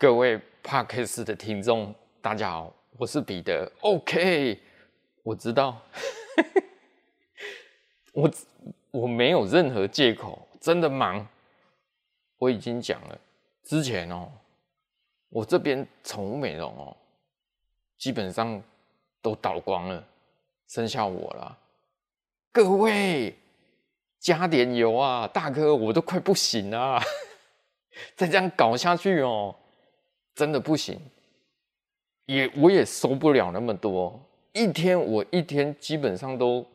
各位 Podcast 的听众，大家好，我是彼得。OK，我知道，我我没有任何借口，真的忙。我已经讲了，之前哦，我这边宠物美容哦，基本上都倒光了，剩下我了。各位加点油啊，大哥，我都快不行了，再这样搞下去哦。真的不行，也我也收不了那么多。一天我一天基本上都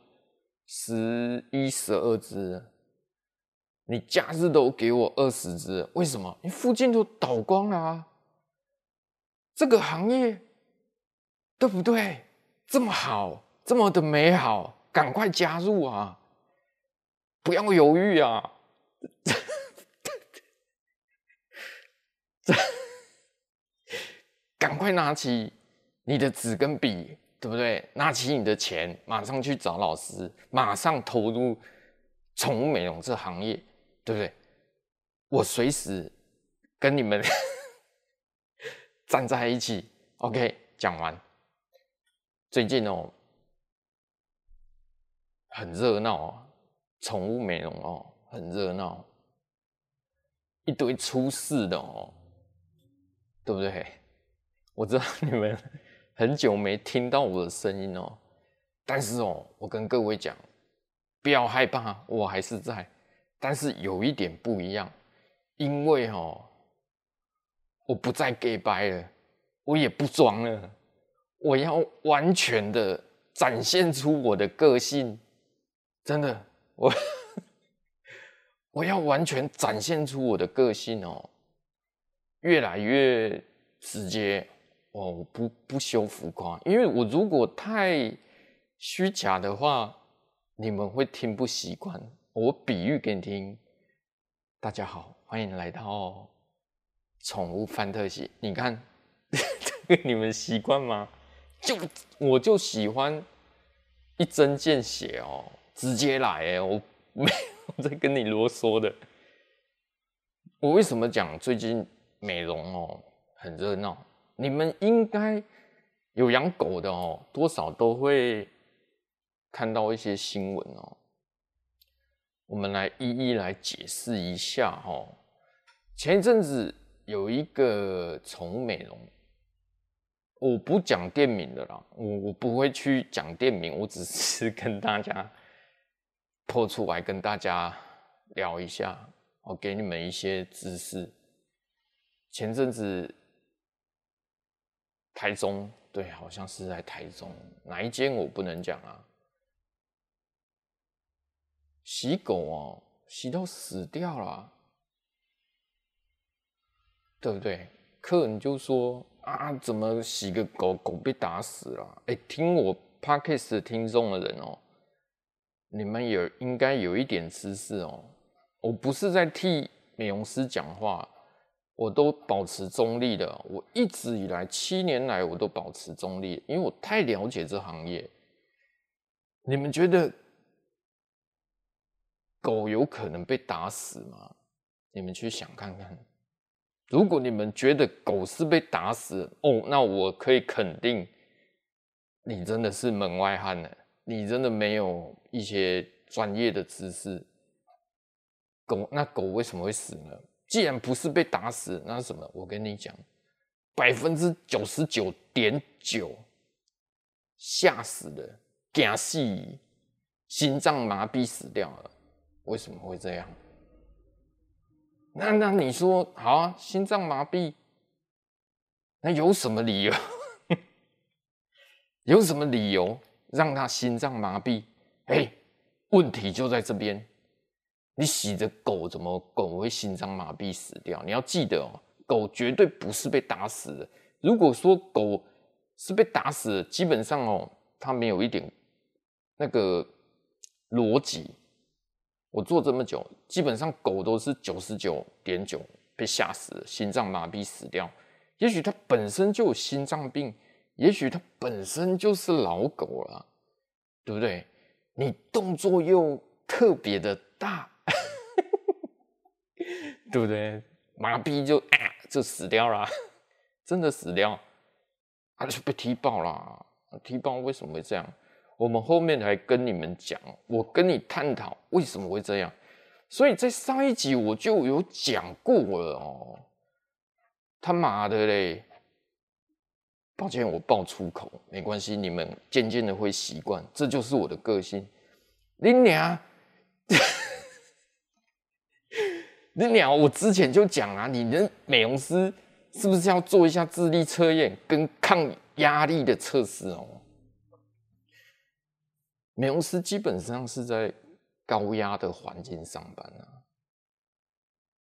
十一十二只，你假日都给我二十只，为什么？你附近都倒光了啊！这个行业对不对？这么好，这么的美好，赶快加入啊！不要犹豫啊！赶快拿起你的纸跟笔，对不对？拿起你的钱，马上去找老师，马上投入宠物美容这行业，对不对？我随时跟你们 站在一起。OK，讲完。最近哦，很热闹哦，宠物美容哦，很热闹，一堆出事的哦，对不对？我知道你们很久没听到我的声音哦，但是哦，我跟各位讲，不要害怕，我还是在。但是有一点不一样，因为哦，我不再假掰了，我也不装了，我要完全的展现出我的个性，真的，我我要完全展现出我的个性哦，越来越直接。哦，我不不修浮夸，因为我如果太虚假的话，你们会听不习惯。我比喻给你听。大家好，欢迎来到宠物范特西。你看，这个你们习惯吗？就我就喜欢一针见血哦，直接来哎，我没有在跟你啰嗦的。我为什么讲最近美容哦很热闹？你们应该有养狗的哦，多少都会看到一些新闻哦。我们来一一来解释一下哦。前一阵子有一个宠物美容，我不讲店名的啦，我我不会去讲店名，我只是跟大家破出来跟大家聊一下，我给你们一些知识。前阵子。台中对，好像是在台中哪一间我不能讲啊。洗狗哦，洗到死掉了，对不对？客人就说啊，怎么洗个狗狗被打死了？哎，听我 podcast 听众的人哦，你们有应该有一点知识哦。我不是在替美容师讲话。我都保持中立的，我一直以来七年来我都保持中立，因为我太了解这行业。你们觉得狗有可能被打死吗？你们去想看看。如果你们觉得狗是被打死，哦，那我可以肯定，你真的是门外汉了，你真的没有一些专业的知识。狗，那狗为什么会死呢？既然不是被打死，那什么？我跟你讲，百分之九十九点九吓死了，惊死，心脏麻痹死掉了。为什么会这样？那那你说好啊，心脏麻痹，那有什么理由？有什么理由让他心脏麻痹？哎，问题就在这边。你洗着狗，怎么狗会心脏麻痹死掉？你要记得哦，狗绝对不是被打死的。如果说狗是被打死的，基本上哦，它没有一点那个逻辑。我做这么久，基本上狗都是九十九点九被吓死，心脏麻痹死掉。也许它本身就有心脏病，也许它本身就是老狗了，对不对？你动作又特别的大。对不对？麻痹就啊，就死掉了。真的死掉，啊就被踢爆啦！踢爆为什么会这样？我们后面来跟你们讲，我跟你探讨为什么会这样。所以在上一集我就有讲过了哦。他妈的嘞！抱歉，我爆粗口，没关系，你们渐渐的会习惯，这就是我的个性。你娘！你鸟！我之前就讲啊，你的美容师是不是要做一下智力测验跟抗压力的测试哦？美容师基本上是在高压的环境上班啊。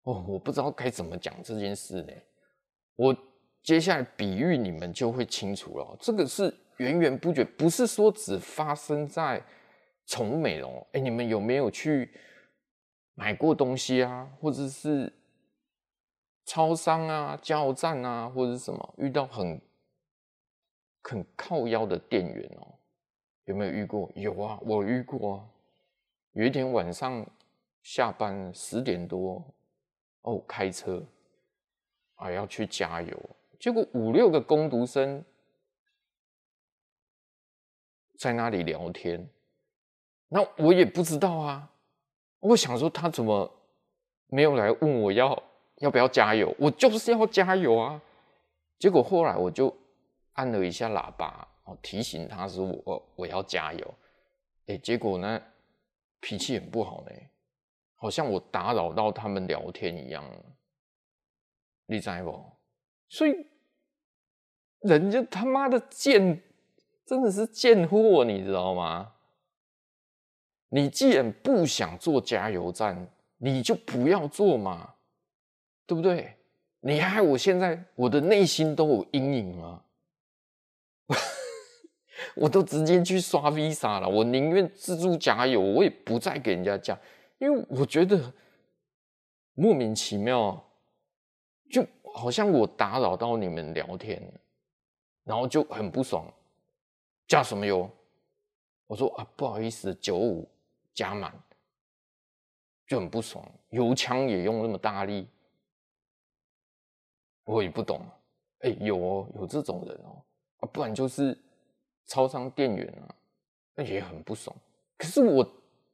哦，我不知道该怎么讲这件事呢。我。接下来比喻你们就会清楚了，这个是源源不绝，不是说只发生在宠物美容。哎，你们有没有去买过东西啊？或者是超商啊、加油站啊，或者是什么遇到很很靠腰的店员哦？有没有遇过？有啊，我遇过啊。有一天晚上下班十点多哦，开车啊要去加油。结果五六个工读生在那里聊天，那我也不知道啊。我想说他怎么没有来问我要要不要加油？我就是要加油啊。结果后来我就按了一下喇叭，哦，提醒他说我我要加油。哎，结果呢，脾气很不好呢，好像我打扰到他们聊天一样。你知不？所以。人家他妈的贱，真的是贱货，你知道吗？你既然不想做加油站，你就不要做嘛，对不对？你害我现在我的内心都有阴影啊，我都直接去刷 Visa 了，我宁愿自助加油，我也不再给人家加，因为我觉得莫名其妙，就好像我打扰到你们聊天。然后就很不爽，加什么油？我说啊，不好意思，九五加满，就很不爽。油枪也用那么大力，我也不懂啊。哎，有哦，有这种人哦，啊，不然就是超商店员啊，那也很不爽。可是我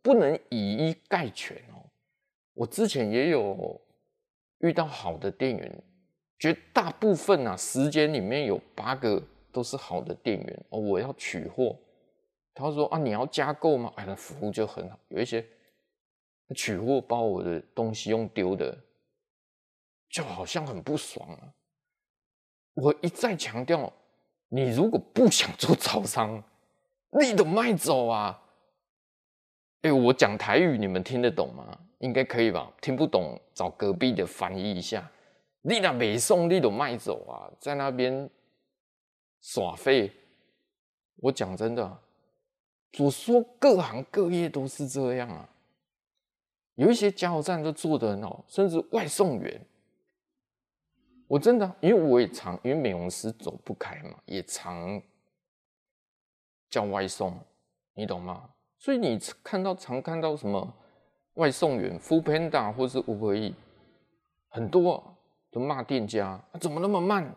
不能以一概全哦，我之前也有遇到好的店员。绝大部分啊，时间里面有八个都是好的店员哦。我要取货，他说啊，你要加购吗？哎，那服务就很好。有一些取货把我的东西用丢的，就好像很不爽啊。我一再强调，你如果不想做超商，你都卖走啊。哎，我讲台语，你们听得懂吗？应该可以吧？听不懂，找隔壁的翻译一下。你那没送，你都卖走啊，在那边耍废。我讲真的，我说各行各业都是这样啊。有一些加油站都做得很好，甚至外送员。我真的，因为我也常，因为美容师走不开嘛，也常叫外送，你懂吗？所以你看到常看到什么外送员，Foodpanda 或是 Uber Eats，很多。都骂店家，怎么那么慢？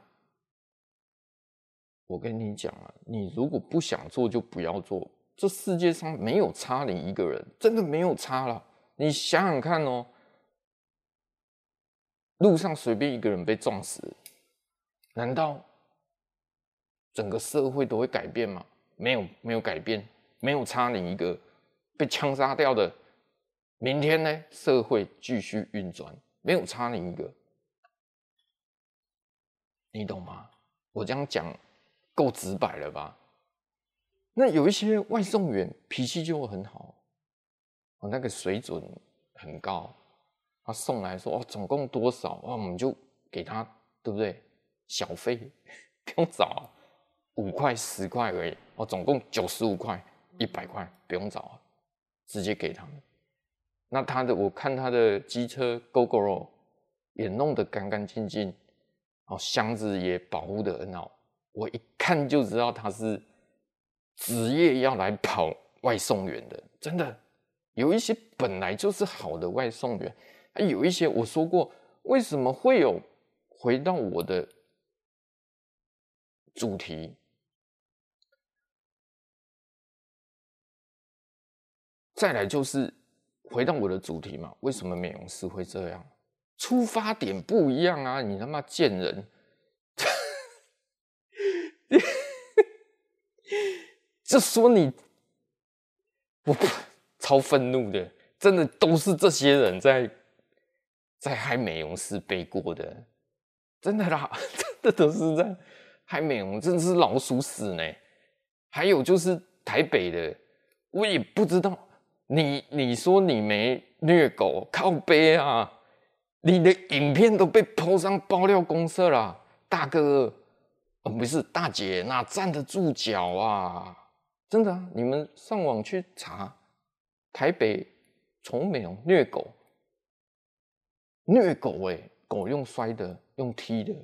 我跟你讲啊，你如果不想做就不要做。这世界上没有差你一个人，真的没有差了。你想想看哦，路上随便一个人被撞死，难道整个社会都会改变吗？没有，没有改变，没有差你一个被枪杀掉的。明天呢，社会继续运转，没有差你一个。你懂吗？我这样讲够直白了吧？那有一些外送员脾气就会很好，哦，那个水准很高。他送来说：“哦，总共多少？哦，我们就给他，对不对？小费 不用找，五块、十块而已。哦，总共九十五块、一百块，不用找，直接给他们。那他的，我看他的机车 Gogoro 也弄得干干净净。”哦，箱子也保护得很好，我一看就知道他是职业要来跑外送员的，真的。有一些本来就是好的外送员，有一些我说过，为什么会有回到我的主题。再来就是回到我的主题嘛，为什么美容师会这样？出发点不一样啊！你他妈贱人！就说你，我超愤怒的，真的都是这些人在在害美容师背锅的，真的啦，真的都是在害美容，真的是老鼠屎呢。还有就是台北的，我也不知道。你你说你没虐狗，靠背啊！你的影片都被 PO 上爆料公社了，大哥，哦不是大姐，哪站得住脚啊？真的啊，你们上网去查，台北宠物美容虐狗，虐狗哎，狗用摔的，用踢的，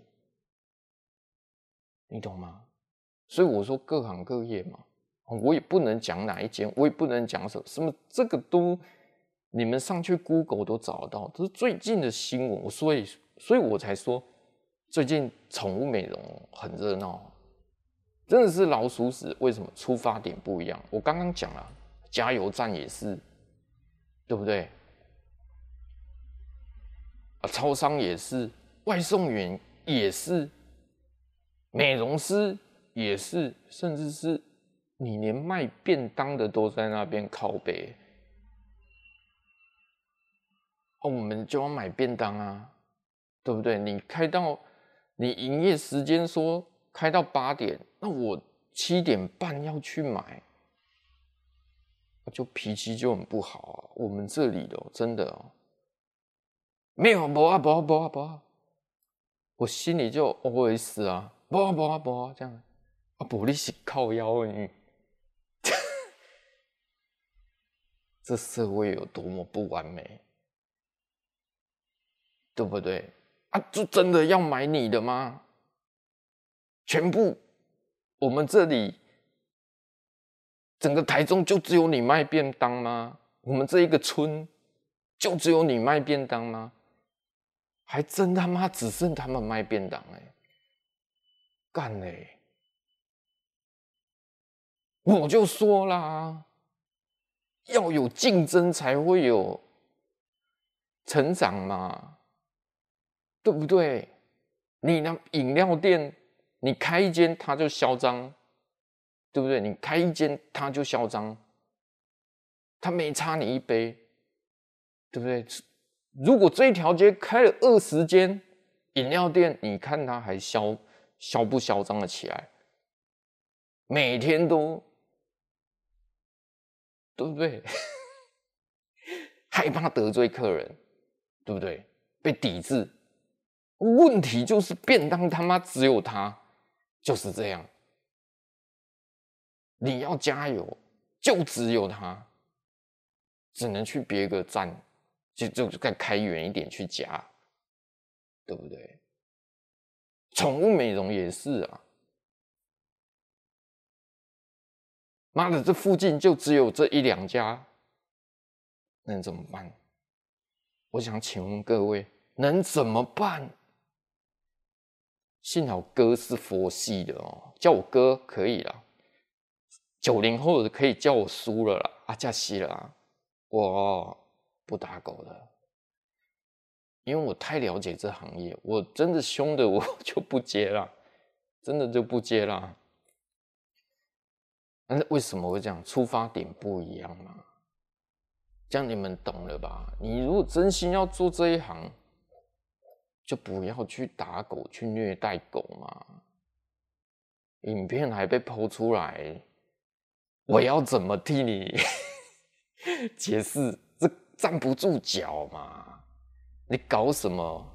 你懂吗？所以我说各行各业嘛。我也不能讲哪一间，我也不能讲什什么，这个都你们上去 Google 都找得到，这是最近的新闻，所以所以我才说最近宠物美容很热闹，真的是老鼠屎。为什么？出发点不一样。我刚刚讲了，加油站也是，对不对？啊，超商也是，外送员也是，美容师也是，甚至是。你连卖便当的都在那边靠背，哦，我们就要买便当啊，对不对？你开到你营业时间说开到八点，那我七点半要去买，我就脾气就很不好啊。我们这里的真的哦，没有，不啊不啊不啊不啊，我心里就 OS 啊，不啊不啊不啊这样，啊不，你是靠腰你。这社会有多么不完美，对不对？啊，就真的要买你的吗？全部，我们这里整个台中就只有你卖便当吗？我们这一个村就只有你卖便当吗？还真他妈只剩他们卖便当哎，干嘞！我就说啦。要有竞争才会有成长嘛，对不对？你那饮料店，你开一间它就嚣张，对不对？你开一间它就嚣张，它没差你一杯，对不对？如果这一条街开了二十间饮料店，你看它还嚣嚣不嚣张的起来？每天都。对不对？害怕得罪客人，对不对？被抵制，问题就是便当他妈只有他，就是这样。你要加油，就只有他，只能去别个站，就就再开远一点去加，对不对？宠物美容也是啊。妈的，这附近就只有这一两家，能怎么办？我想请问各位，能怎么办？幸好哥是佛系的哦，叫我哥可以了。九零后的可以叫我叔了啦，阿加西了，我不打狗的，因为我太了解这行业，我真的凶的 我就不接了，真的就不接了。但是为什么会这样？出发点不一样嘛，这样你们懂了吧？你如果真心要做这一行，就不要去打狗、去虐待狗嘛。影片还被 PO 出来，我要怎么替你 解释？这站不住脚嘛？你搞什么？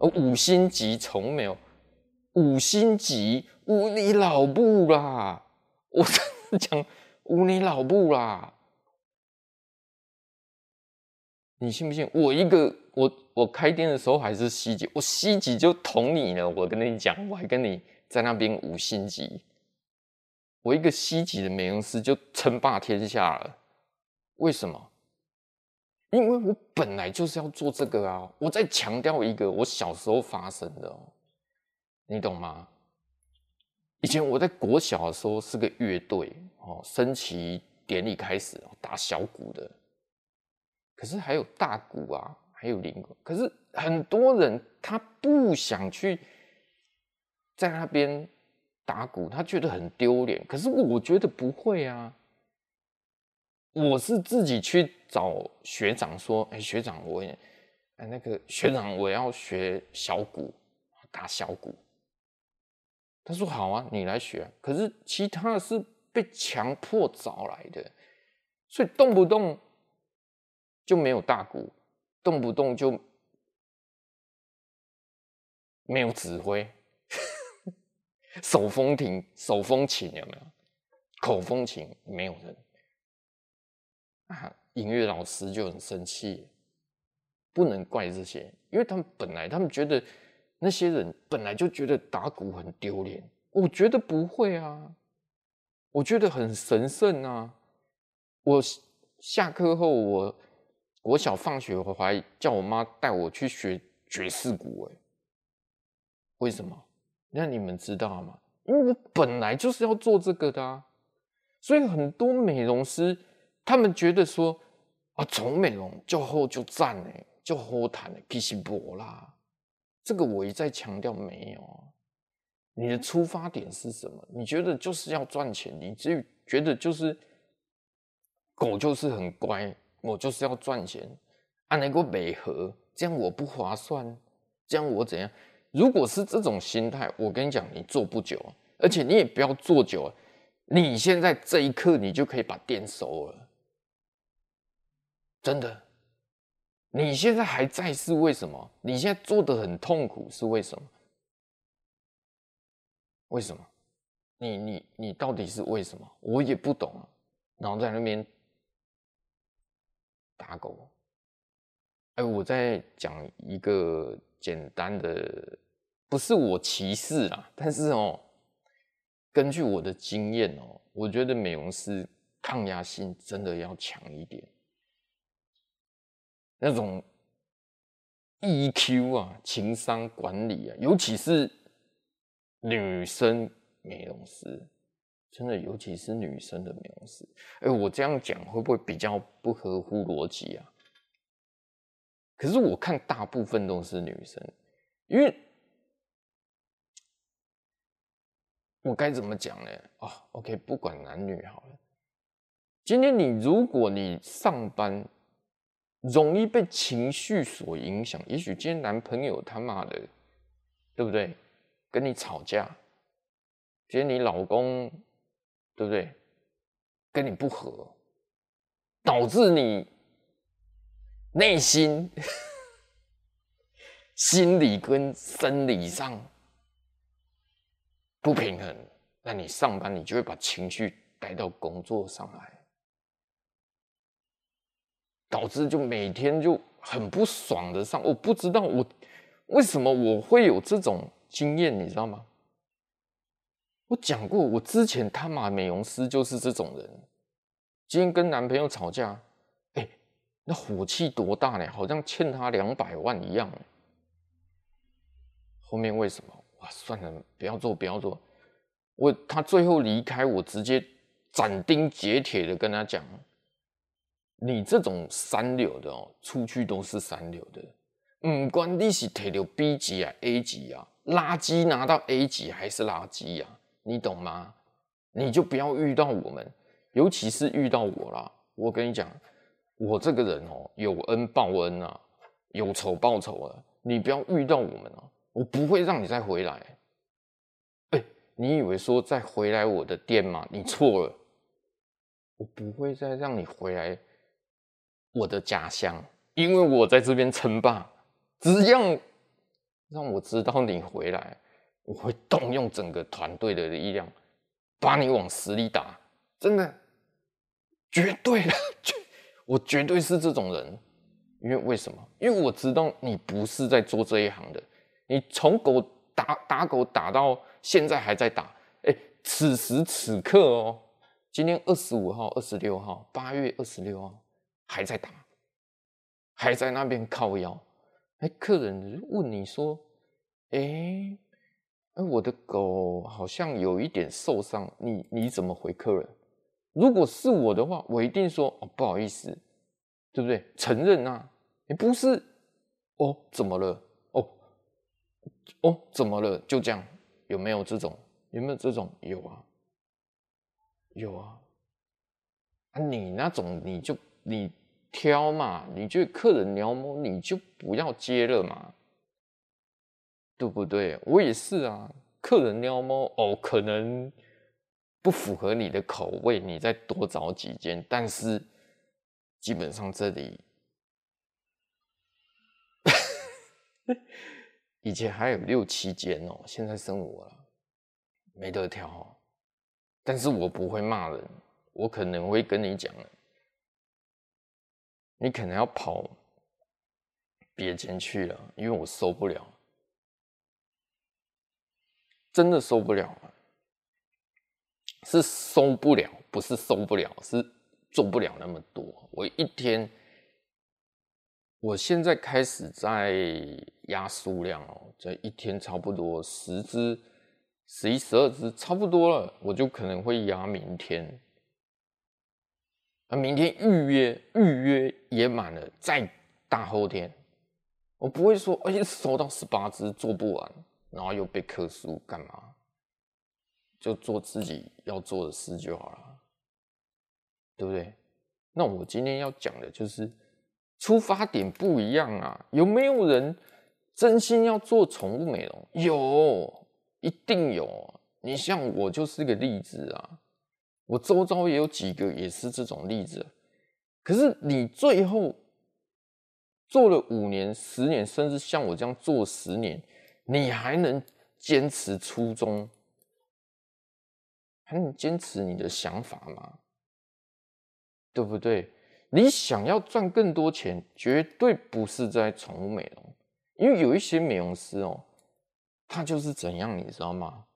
五星级从没有，五星级无你老母啦！我。讲无你老母啦！你信不信？我一个我我开店的时候还是 C 级，我 C 级就捅你了。我跟你讲，我还跟你在那边五星级，我一个 C 级的美容师就称霸天下了。为什么？因为我本来就是要做这个啊！我再强调一个我小时候发生的，你懂吗？以前我在国小的时候是个乐队哦，升旗典礼开始打小鼓的，可是还有大鼓啊，还有铃鼓，可是很多人他不想去在那边打鼓，他觉得很丢脸。可是我觉得不会啊，我是自己去找学长说：“哎，学长，我也哎那个学长，我要学小鼓，打小鼓。”他说：“好啊，你来学。”可是其他的是被强迫找来的，所以动不动就没有大鼓，动不动就没有指挥，手风琴、手风琴有没有？口风琴没有人啊！音乐老师就很生气，不能怪这些，因为他们本来他们觉得。那些人本来就觉得打鼓很丢脸，我觉得不会啊，我觉得很神圣啊。我下课后，我国小放学我还叫我妈带我去学爵士鼓，哎，为什么？那你们知道吗？因为我本来就是要做这个的啊。所以很多美容师他们觉得说啊，从美容就后就赞哎，就后谈的，其实不啦。这个我一再强调，没有。你的出发点是什么？你觉得就是要赚钱？你至于觉得就是狗就是很乖，我就是要赚钱，按那个美合，这样我不划算，这样我怎样？如果是这种心态，我跟你讲，你做不久，而且你也不要做久，你现在这一刻你就可以把店收了，真的。你现在还在是为什么？你现在做的很痛苦是为什么？为什么？你你你到底是为什么？我也不懂。然后在那边打狗。哎，我在讲一个简单的，不是我歧视啊，但是哦，根据我的经验哦，我觉得美容师抗压性真的要强一点。那种 EQ 啊，情商管理啊，尤其是女生美容师，真的，尤其是女生的美容师。哎，我这样讲会不会比较不合乎逻辑啊？可是我看大部分都是女生，因为我该怎么讲呢？哦，OK，不管男女好了。今天你如果你上班，容易被情绪所影响，也许今天男朋友他妈的，对不对？跟你吵架，今天你老公，对不对？跟你不合，导致你内心、心理跟生理上不平衡，那你上班你就会把情绪带到工作上来。导致就每天就很不爽的上，我不知道我为什么我会有这种经验，你知道吗？我讲过，我之前他妈美容师就是这种人。今天跟男朋友吵架，哎、那火气多大呢？好像欠他两百万一样。后面为什么？哇，算了，不要做，不要做。我他最后离开，我直接斩钉截铁的跟他讲。你这种三流的哦，出去都是三流的。不管你是提到 B 级啊、A 级啊，垃圾拿到 A 级还是垃圾啊，你懂吗？你就不要遇到我们，尤其是遇到我啦。我跟你讲，我这个人哦，有恩报恩啊，有仇报仇啊。你不要遇到我们啊，我不会让你再回来。哎，你以为说再回来我的店吗？你错了，我不会再让你回来。我的家乡，因为我在这边称霸，只要让我知道你回来，我会动用整个团队的力量，把你往死里打，真的，绝对的，绝，我绝对是这种人，因为为什么？因为我知道你不是在做这一行的，你从狗打打狗打到现在还在打，哎，此时此刻哦，今天二十五号、二十六号，八月二十六号。还在打，还在那边靠腰。哎，客人问你说：“哎，哎，我的狗好像有一点受伤，你你怎么回客人？如果是我的话，我一定说哦，不好意思，对不对？承认啊，你不是哦，怎么了？哦哦，怎么了？就这样，有没有这种？有没有这种？有啊，有啊。啊，你那种你就你挑嘛，你觉得客人撩摸，你就不要接了嘛。对不对？我也是啊，客人撩猫哦，可能不符合你的口味，你再多找几间。但是基本上这里 以前还有六七间哦，现在剩我了，没得挑。但是我不会骂人，我可能会跟你讲，你可能要跑别间去了，因为我受不了。真的受不了了，是受不了，不是受不了，是做不了那么多。我一天，我现在开始在压数量哦，这一天差不多十只、十一、十二只，差不多了，我就可能会压明天。啊，明天预约预约也满了，再大后天，我不会说，哎，收到十八只做不完。然后又被克诉干嘛？就做自己要做的事就好了，对不对？那我今天要讲的就是出发点不一样啊！有没有人真心要做宠物美容？有，一定有。你像我就是个例子啊，我周遭也有几个也是这种例子。可是你最后做了五年、十年，甚至像我这样做十年。你还能坚持初衷？还能坚持你的想法吗？对不对？你想要赚更多钱，绝对不是在宠物美容，因为有一些美容师哦，他就是怎样，你知道吗？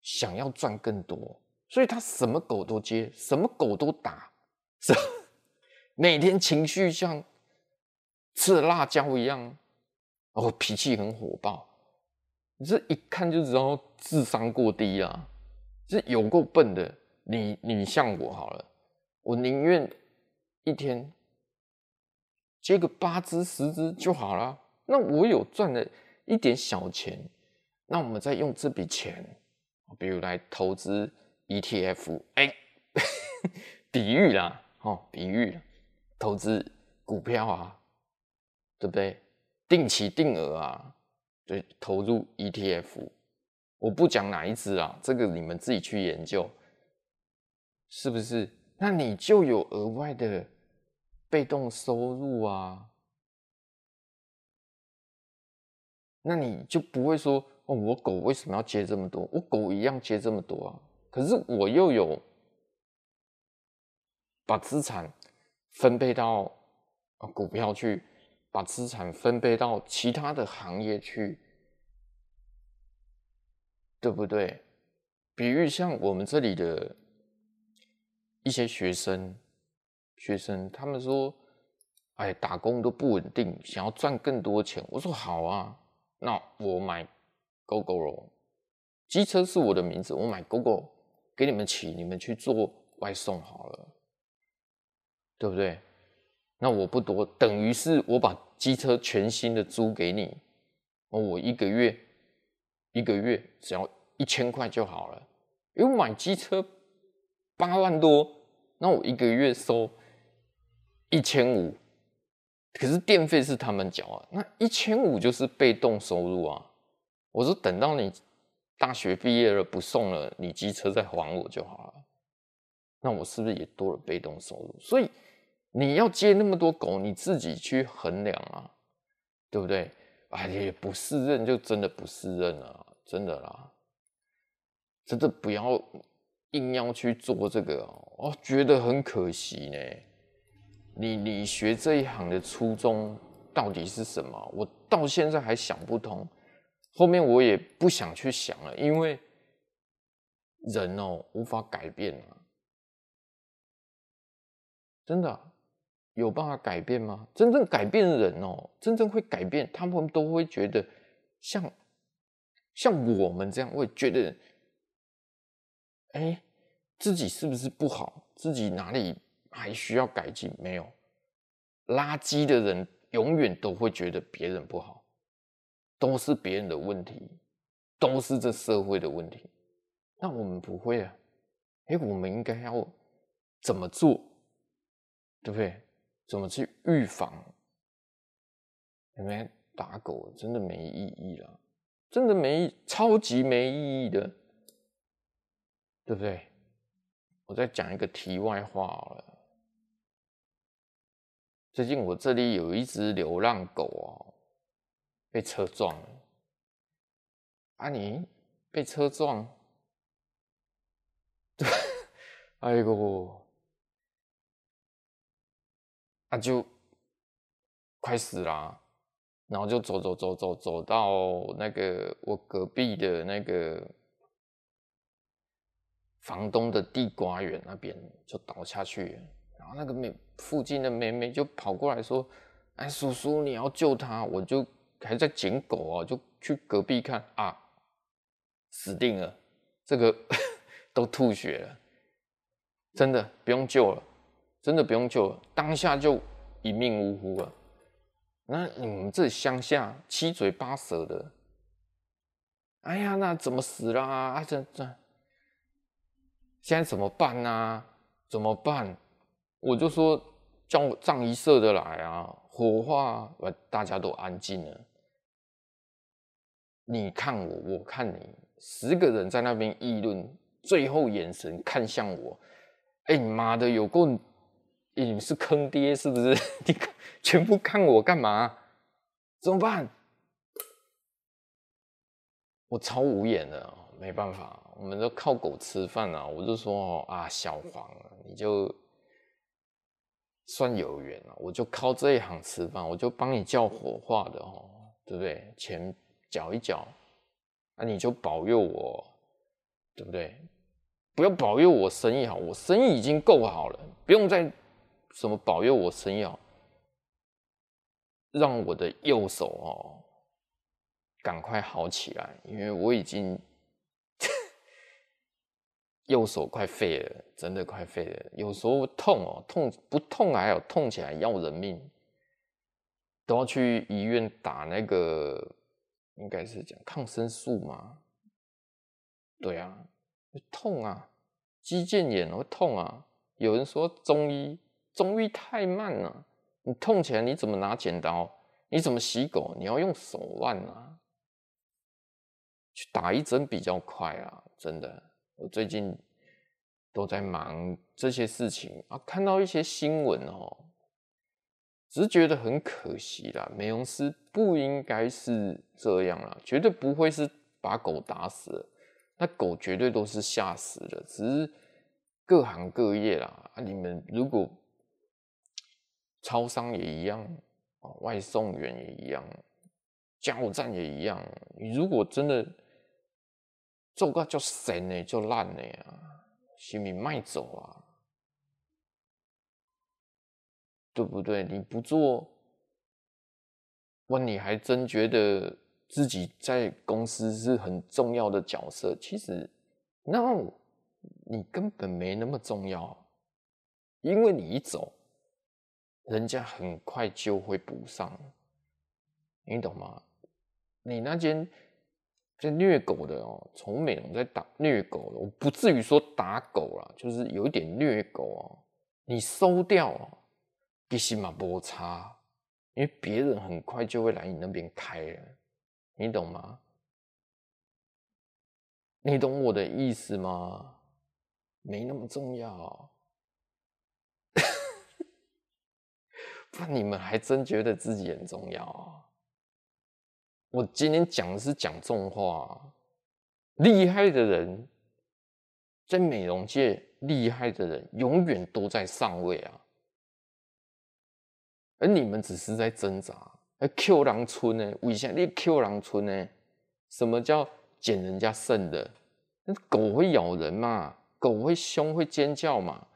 想要赚更多，所以他什么狗都接，什么狗都打，是 每天情绪像吃辣椒一样。哦，脾气很火爆，你这一看就知道智商过低啊！这有够笨的。你你像我好了，我宁愿一天接个八只十只就好了。那我有赚了一点小钱，那我们再用这笔钱，比如来投资 ETF，哎、比喻啦，哦，比喻，投资股票啊，对不对？定期定额啊，就投入 ETF，我不讲哪一支啊，这个你们自己去研究，是不是？那你就有额外的被动收入啊，那你就不会说哦，我狗为什么要接这么多？我狗一样接这么多啊，可是我又有把资产分配到股票去。把资产分配到其他的行业去，对不对？比如像我们这里的一些学生，学生他们说：“哎，打工都不稳定，想要赚更多钱。”我说：“好啊，那我买 Gogoro，机车是我的名字，我买 GoGo 给你们骑，你们去做外送好了，对不对？”那我不多，等于是我把机车全新的租给你，我一个月一个月只要一千块就好了。因为买机车八万多，那我一个月收一千五，可是电费是他们缴啊，那一千五就是被动收入啊。我说等到你大学毕业了不送了，你机车再还我就好了。那我是不是也多了被动收入？所以。你要接那么多狗，你自己去衡量啊，对不对？哎，也不适任就真的不适任了，真的啦，真的不要硬要去做这个哦，我觉得很可惜呢。你你学这一行的初衷到底是什么？我到现在还想不通，后面我也不想去想了，因为人哦无法改变啊，真的。有办法改变吗？真正改变的人哦，真正会改变，他们都会觉得像像我们这样会觉得，哎，自己是不是不好？自己哪里还需要改进？没有，垃圾的人永远都会觉得别人不好，都是别人的问题，都是这社会的问题。那我们不会啊，哎，我们应该要怎么做？对不对？怎么去预防？有没有打狗真的没意义了，真的没，超级没意义的，对不对？我再讲一个题外话好了。最近我这里有一只流浪狗哦，被车撞了。啊，你被车撞？对，哎呦，啊就快死啦！然后就走走走走走到那个我隔壁的那个房东的地瓜园那边，就倒下去。然后那个妹附近的妹妹就跑过来说：“哎，叔叔，你要救他！”我就还在捡狗啊，就去隔壁看啊，死定了，这个 都吐血了，真的不用救了，真的不用救，当下就一命呜呼了。那你们这乡下七嘴八舌的，哎呀，那怎么死啦？啊，这这，现在怎么办呢？怎么办？我就说叫葬仪社的来啊，火化，大家都安静了。你看我，我看你，十个人在那边议论，最后眼神看向我，哎，你妈的，有够！你是坑爹是不是？你全部看我干嘛？怎么办？我超无言的，没办法，我们都靠狗吃饭啊！我就说啊，小黄，你就算有缘了，我就靠这一行吃饭，我就帮你叫火化的哦，对不对？钱缴一缴，那你就保佑我，对不对？不要保佑我生意好，我生意已经够好了，不用再。什么保佑我生意好，让我的右手哦赶快好起来，因为我已经 右手快废了，真的快废了。有时候痛哦，痛不痛还好，痛起来要人命，都要去医院打那个，应该是讲抗生素嘛。对啊，痛啊，肌腱炎会痛啊。有人说中医。中医太慢了，你痛起来你怎么拿剪刀？你怎么洗狗？你要用手腕啊，去打一针比较快啊！真的，我最近都在忙这些事情啊，看到一些新闻哦，只是觉得很可惜啦。美容师不应该是这样啦，绝对不会是把狗打死，那狗绝对都是吓死的。只是各行各业啦，啊，你们如果。超商也一样，啊外送员也一样，加油站也一样。你如果真的做个就神呢，就烂了呀，是你卖走啊，对不对？你不做，哇，你还真觉得自己在公司是很重要的角色？其实，no，你根本没那么重要，因为你一走。人家很快就会补上，你懂吗？你那间在虐狗的哦，从美容在打虐狗的，我不至于说打狗啦，就是有一点虐狗哦。你收掉哦，其实嘛没差，因为别人很快就会来你那边开了，你懂吗？你懂我的意思吗？没那么重要。那你们还真觉得自己很重要啊？我今天讲的是讲重话，厉害的人在美容界，厉害的人永远都在上位啊，而你们只是在挣扎。而 Q 狼村呢？为啥你 Q 狼村呢？什么叫捡人家剩的？那狗会咬人嘛？狗会凶会尖叫嘛？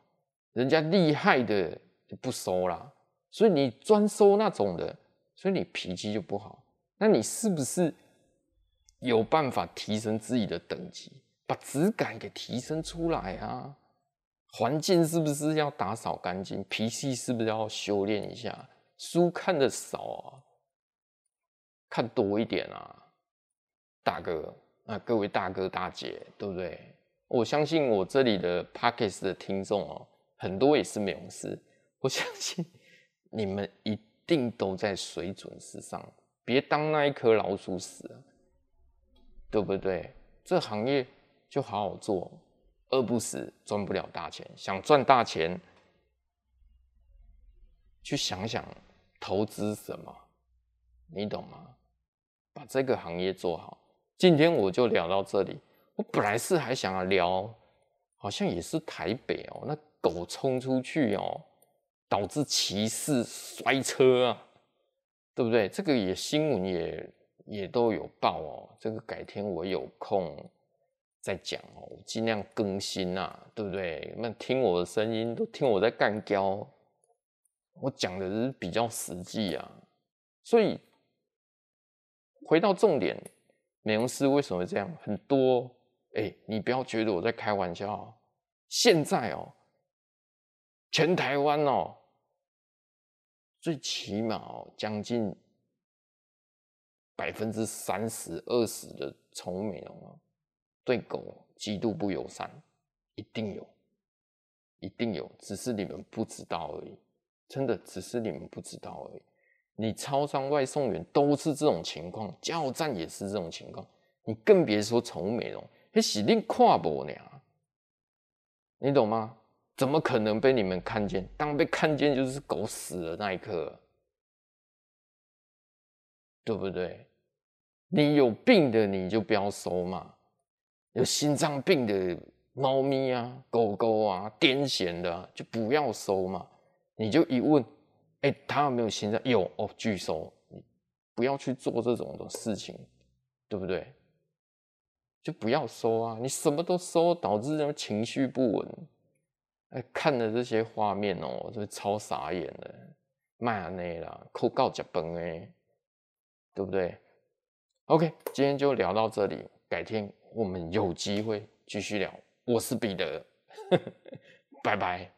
人家厉害的就不收啦。所以你专收那种的，所以你脾气就不好。那你是不是有办法提升自己的等级，把质感给提升出来啊。环境是不是要打扫干净？脾气是不是要修炼一下？书看得少啊，看多一点啊，大哥啊，各位大哥大姐，对不对？我相信我这里的 Podcast 的听众哦，很多也是美容师，我相信你们一定都在水准之上，别当那一颗老鼠屎，对不对？这行业就好好做。饿不死，赚不了大钱。想赚大钱，去想想投资什么，你懂吗？把这个行业做好。今天我就聊到这里。我本来是还想要聊，好像也是台北哦，那狗冲出去哦，导致骑士摔车啊，对不对？这个也新闻也也都有报哦。这个改天我有空。再讲哦，我尽量更新啊，对不对？那听我的声音，都听我在干譙，我讲的是比较实际啊。所以回到重点，美容师为什么会这样？很多哎，你不要觉得我在开玩笑。现在哦，全台湾哦，最起码哦，将近百分之三十、二十的宠物美容哦。对狗极度不友善，一定有，一定有，只是你们不知道而已。真的，只是你们不知道而已。你超商外送员都是这种情况，加油站也是这种情况，你更别说宠物美容，那是你看不呢？你懂吗？怎么可能被你们看见？当被看见就是狗死了那一刻，对不对？你有病的你就不要收嘛。有心脏病的猫咪啊、狗狗啊、癫痫的、就不要收嘛。你就一问，哎、他有没有心脏？有哦，拒收。你不要去做这种的事情，对不对？就不要收啊！你什么都收，导致人情绪不稳。哎，看的这些画面哦、喔，就超傻眼的。卖内啦，扣告脚崩哎，对不对？OK，今天就聊到这里，改天。我们有机会继续聊，我是彼得，拜拜。